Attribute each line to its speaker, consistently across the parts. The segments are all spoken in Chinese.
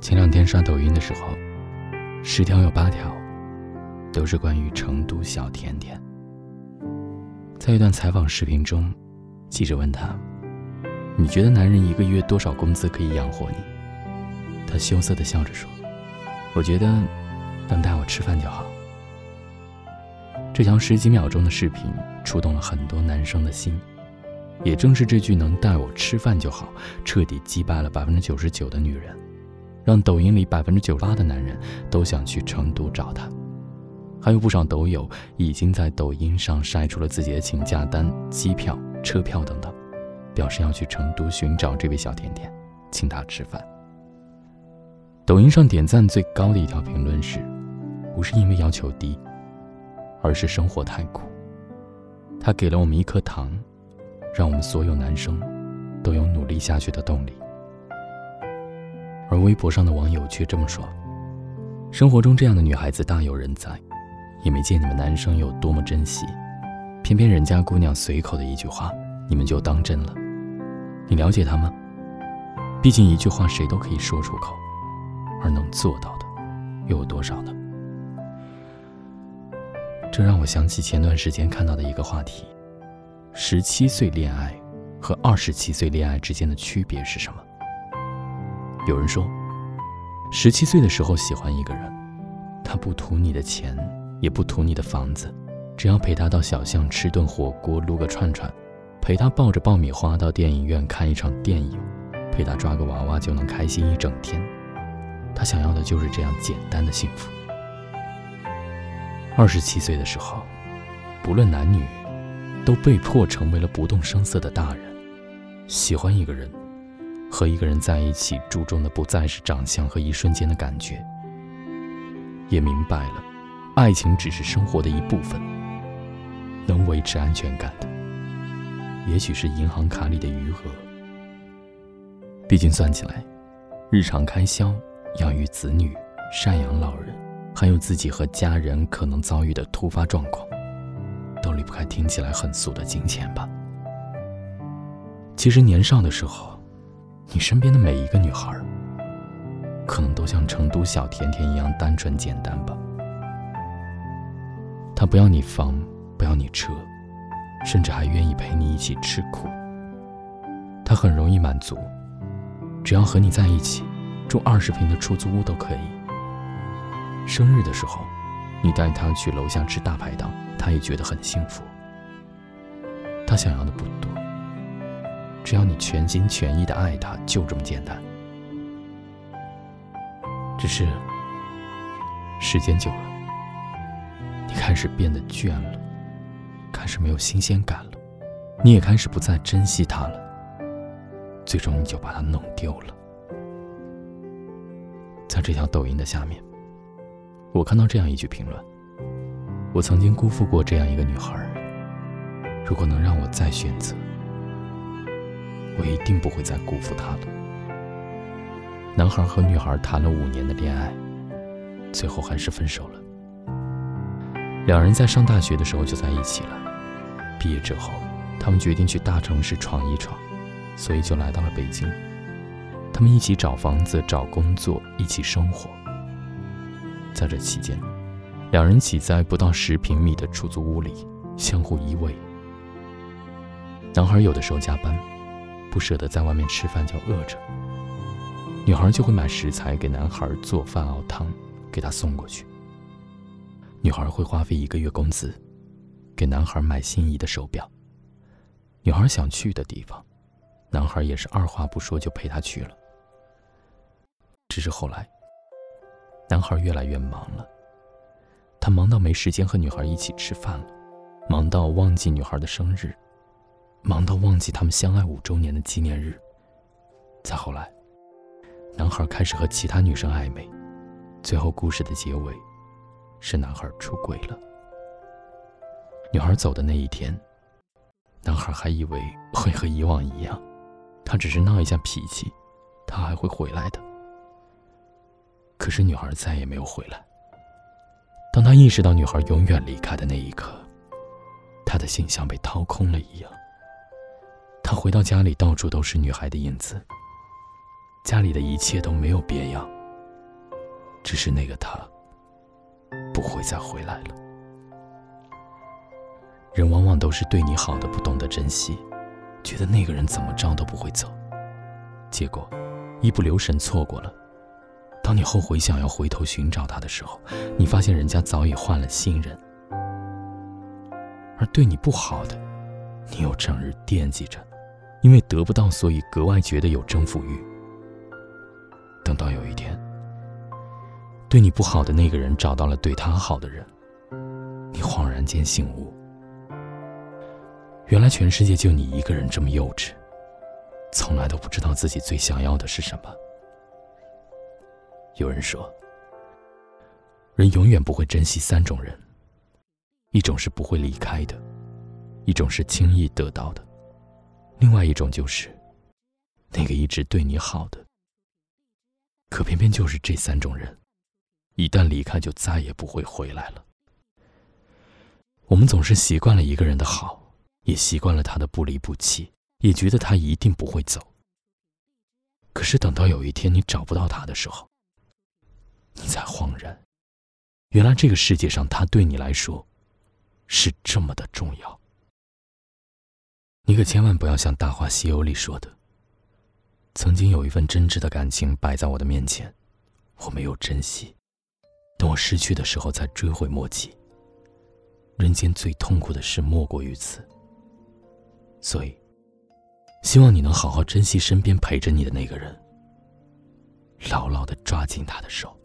Speaker 1: 前两天刷抖音的时候，十条有八条都是关于成都小甜甜。在一段采访视频中，记者问他：“你觉得男人一个月多少工资可以养活你？”他羞涩的笑着说：“我觉得能带我吃饭就好。”这条十几秒钟的视频触动了很多男生的心。也正是这句“能带我吃饭就好”，彻底击败了百分之九十九的女人，让抖音里百分之九十八的男人都想去成都找她。还有不少抖友已经在抖音上晒出了自己的请假单、机票、车票等等，表示要去成都寻找这位小甜甜，请她吃饭。抖音上点赞最高的一条评论是：“不是因为要求低，而是生活太苦。”他给了我们一颗糖。让我们所有男生都有努力下去的动力。而微博上的网友却这么说：“生活中这样的女孩子大有人在，也没见你们男生有多么珍惜，偏偏人家姑娘随口的一句话，你们就当真了。你了解她吗？毕竟一句话谁都可以说出口，而能做到的又有多少呢？”这让我想起前段时间看到的一个话题。十七岁恋爱和二十七岁恋爱之间的区别是什么？有人说，十七岁的时候喜欢一个人，他不图你的钱，也不图你的房子，只要陪他到小巷吃顿火锅、撸个串串，陪他抱着爆米花到电影院看一场电影，陪他抓个娃娃就能开心一整天。他想要的就是这样简单的幸福。二十七岁的时候，不论男女。都被迫成为了不动声色的大人。喜欢一个人，和一个人在一起，注重的不再是长相和一瞬间的感觉。也明白了，爱情只是生活的一部分。能维持安全感的，也许是银行卡里的余额。毕竟算起来，日常开销、养育子女、赡养老人，还有自己和家人可能遭遇的突发状况。都离不开听起来很俗的金钱吧。其实年少的时候，你身边的每一个女孩，可能都像成都小甜甜一样单纯简单吧。她不要你房，不要你车，甚至还愿意陪你一起吃苦。她很容易满足，只要和你在一起，住二十平的出租屋都可以。生日的时候。你带她去楼下吃大排档，她也觉得很幸福。她想要的不多，只要你全心全意的爱他，就这么简单。只是时间久了，你开始变得倦了，开始没有新鲜感了，你也开始不再珍惜他了，最终你就把她弄丢了。在这条抖音的下面。我看到这样一句评论：“我曾经辜负过这样一个女孩。如果能让我再选择，我一定不会再辜负他了。”男孩和女孩谈了五年的恋爱，最后还是分手了。两人在上大学的时候就在一起了。毕业之后，他们决定去大城市闯一闯，所以就来到了北京。他们一起找房子、找工作，一起生活。在这期间，两人挤在不到十平米的出租屋里，相互依偎。男孩有的时候加班，舍得在外面吃饭，就饿着。女孩就会买食材给男孩做饭熬汤，给他送过去。女孩会花费一个月工资，给男孩买心仪的手表。女孩想去的地方，男孩也是二话不说就陪她去了。只是后来。男孩越来越忙了，他忙到没时间和女孩一起吃饭了，忙到忘记女孩的生日，忙到忘记他们相爱五周年的纪念日。再后来，男孩开始和其他女生暧昧，最后故事的结尾是男孩出轨了。女孩走的那一天，男孩还以为会和以往一样，他只是闹一下脾气，他还会回来的。可是女孩再也没有回来。当他意识到女孩永远离开的那一刻，他的心像被掏空了一样。他回到家里，到处都是女孩的影子。家里的一切都没有变样，只是那个他不会再回来了。人往往都是对你好的不懂得珍惜，觉得那个人怎么着都不会走，结果一不留神错过了。当你后悔想要回头寻找他的时候，你发现人家早已换了新人。而对你不好的，你又整日惦记着，因为得不到，所以格外觉得有征服欲。等到有一天，对你不好的那个人找到了对他好的人，你恍然间醒悟。原来全世界就你一个人这么幼稚，从来都不知道自己最想要的是什么。有人说，人永远不会珍惜三种人：一种是不会离开的，一种是轻易得到的，另外一种就是那个一直对你好的。可偏偏就是这三种人，一旦离开就再也不会回来了。我们总是习惯了一个人的好。也习惯了他的不离不弃，也觉得他一定不会走。可是等到有一天你找不到他的时候，你才恍然，原来这个世界上他对你来说是这么的重要。你可千万不要像《大话西游》里说的，曾经有一份真挚的感情摆在我的面前，我没有珍惜，等我失去的时候才追悔莫及。人间最痛苦的事莫过于此。所以，希望你能好好珍惜身边陪着你的那个人，牢牢的抓紧他的手，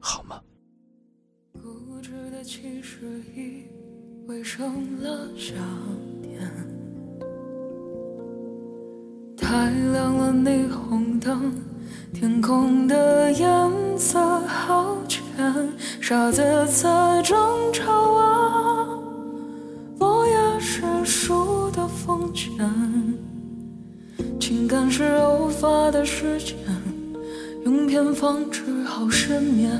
Speaker 1: 好吗？固执的其实已围上了笑点，太亮了霓虹灯，天空的颜色好浅，傻子在争吵啊，落叶是树。风间，情感是偶发的时间，用偏方治好失眠。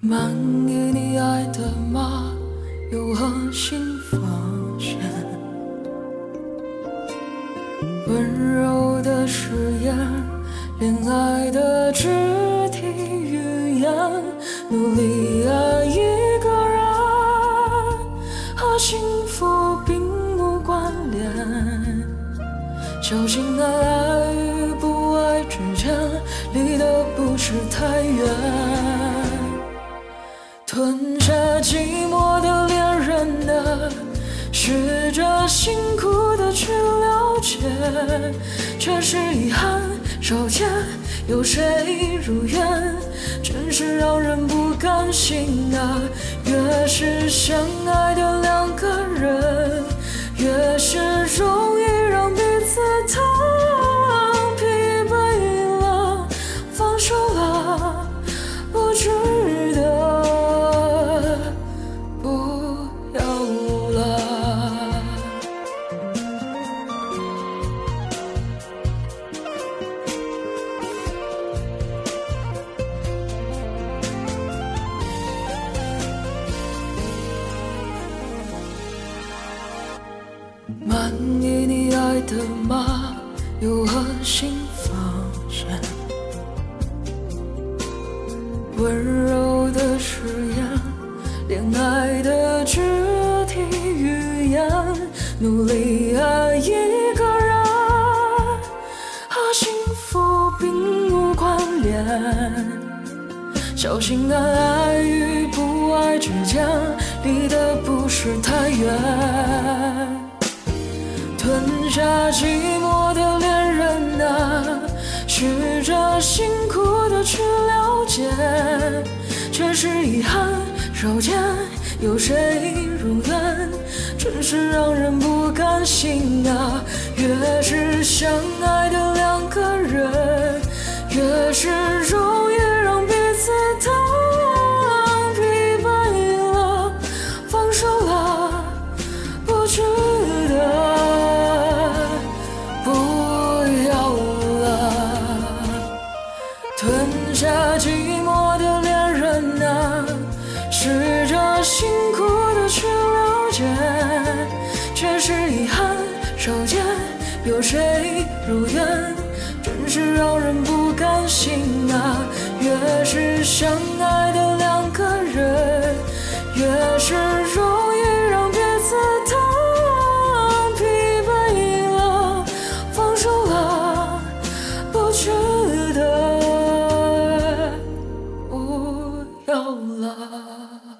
Speaker 1: 满意你爱的吗，有何新发现？温柔的誓言，恋爱的肢体语言，努力爱一个人。和幸福并无关联，小心爱爱与不爱之间，离得不是太远。吞下寂寞的恋人啊，试着辛苦的去了解，却是遗憾少见。有谁如愿？真是让人不甘心啊！越是相爱的两个人，越是容易让彼此疼。满意你爱的吗，有何新发现？温柔的誓言，恋爱的肢体语言，努力爱一个人，和幸福并无关联。小心爱爱与不爱之间，离得不是太远。吞下寂寞的恋人啊，试着辛苦的去了解，却是遗憾少见。有谁如愿？真是让人不甘心啊！越是相爱的两个人，越是容易让彼此疼。少见，有谁如愿？真是让人不甘心啊！越是相爱的两个人，越是容易让彼此当疲惫了，放手了，不值得，不要了。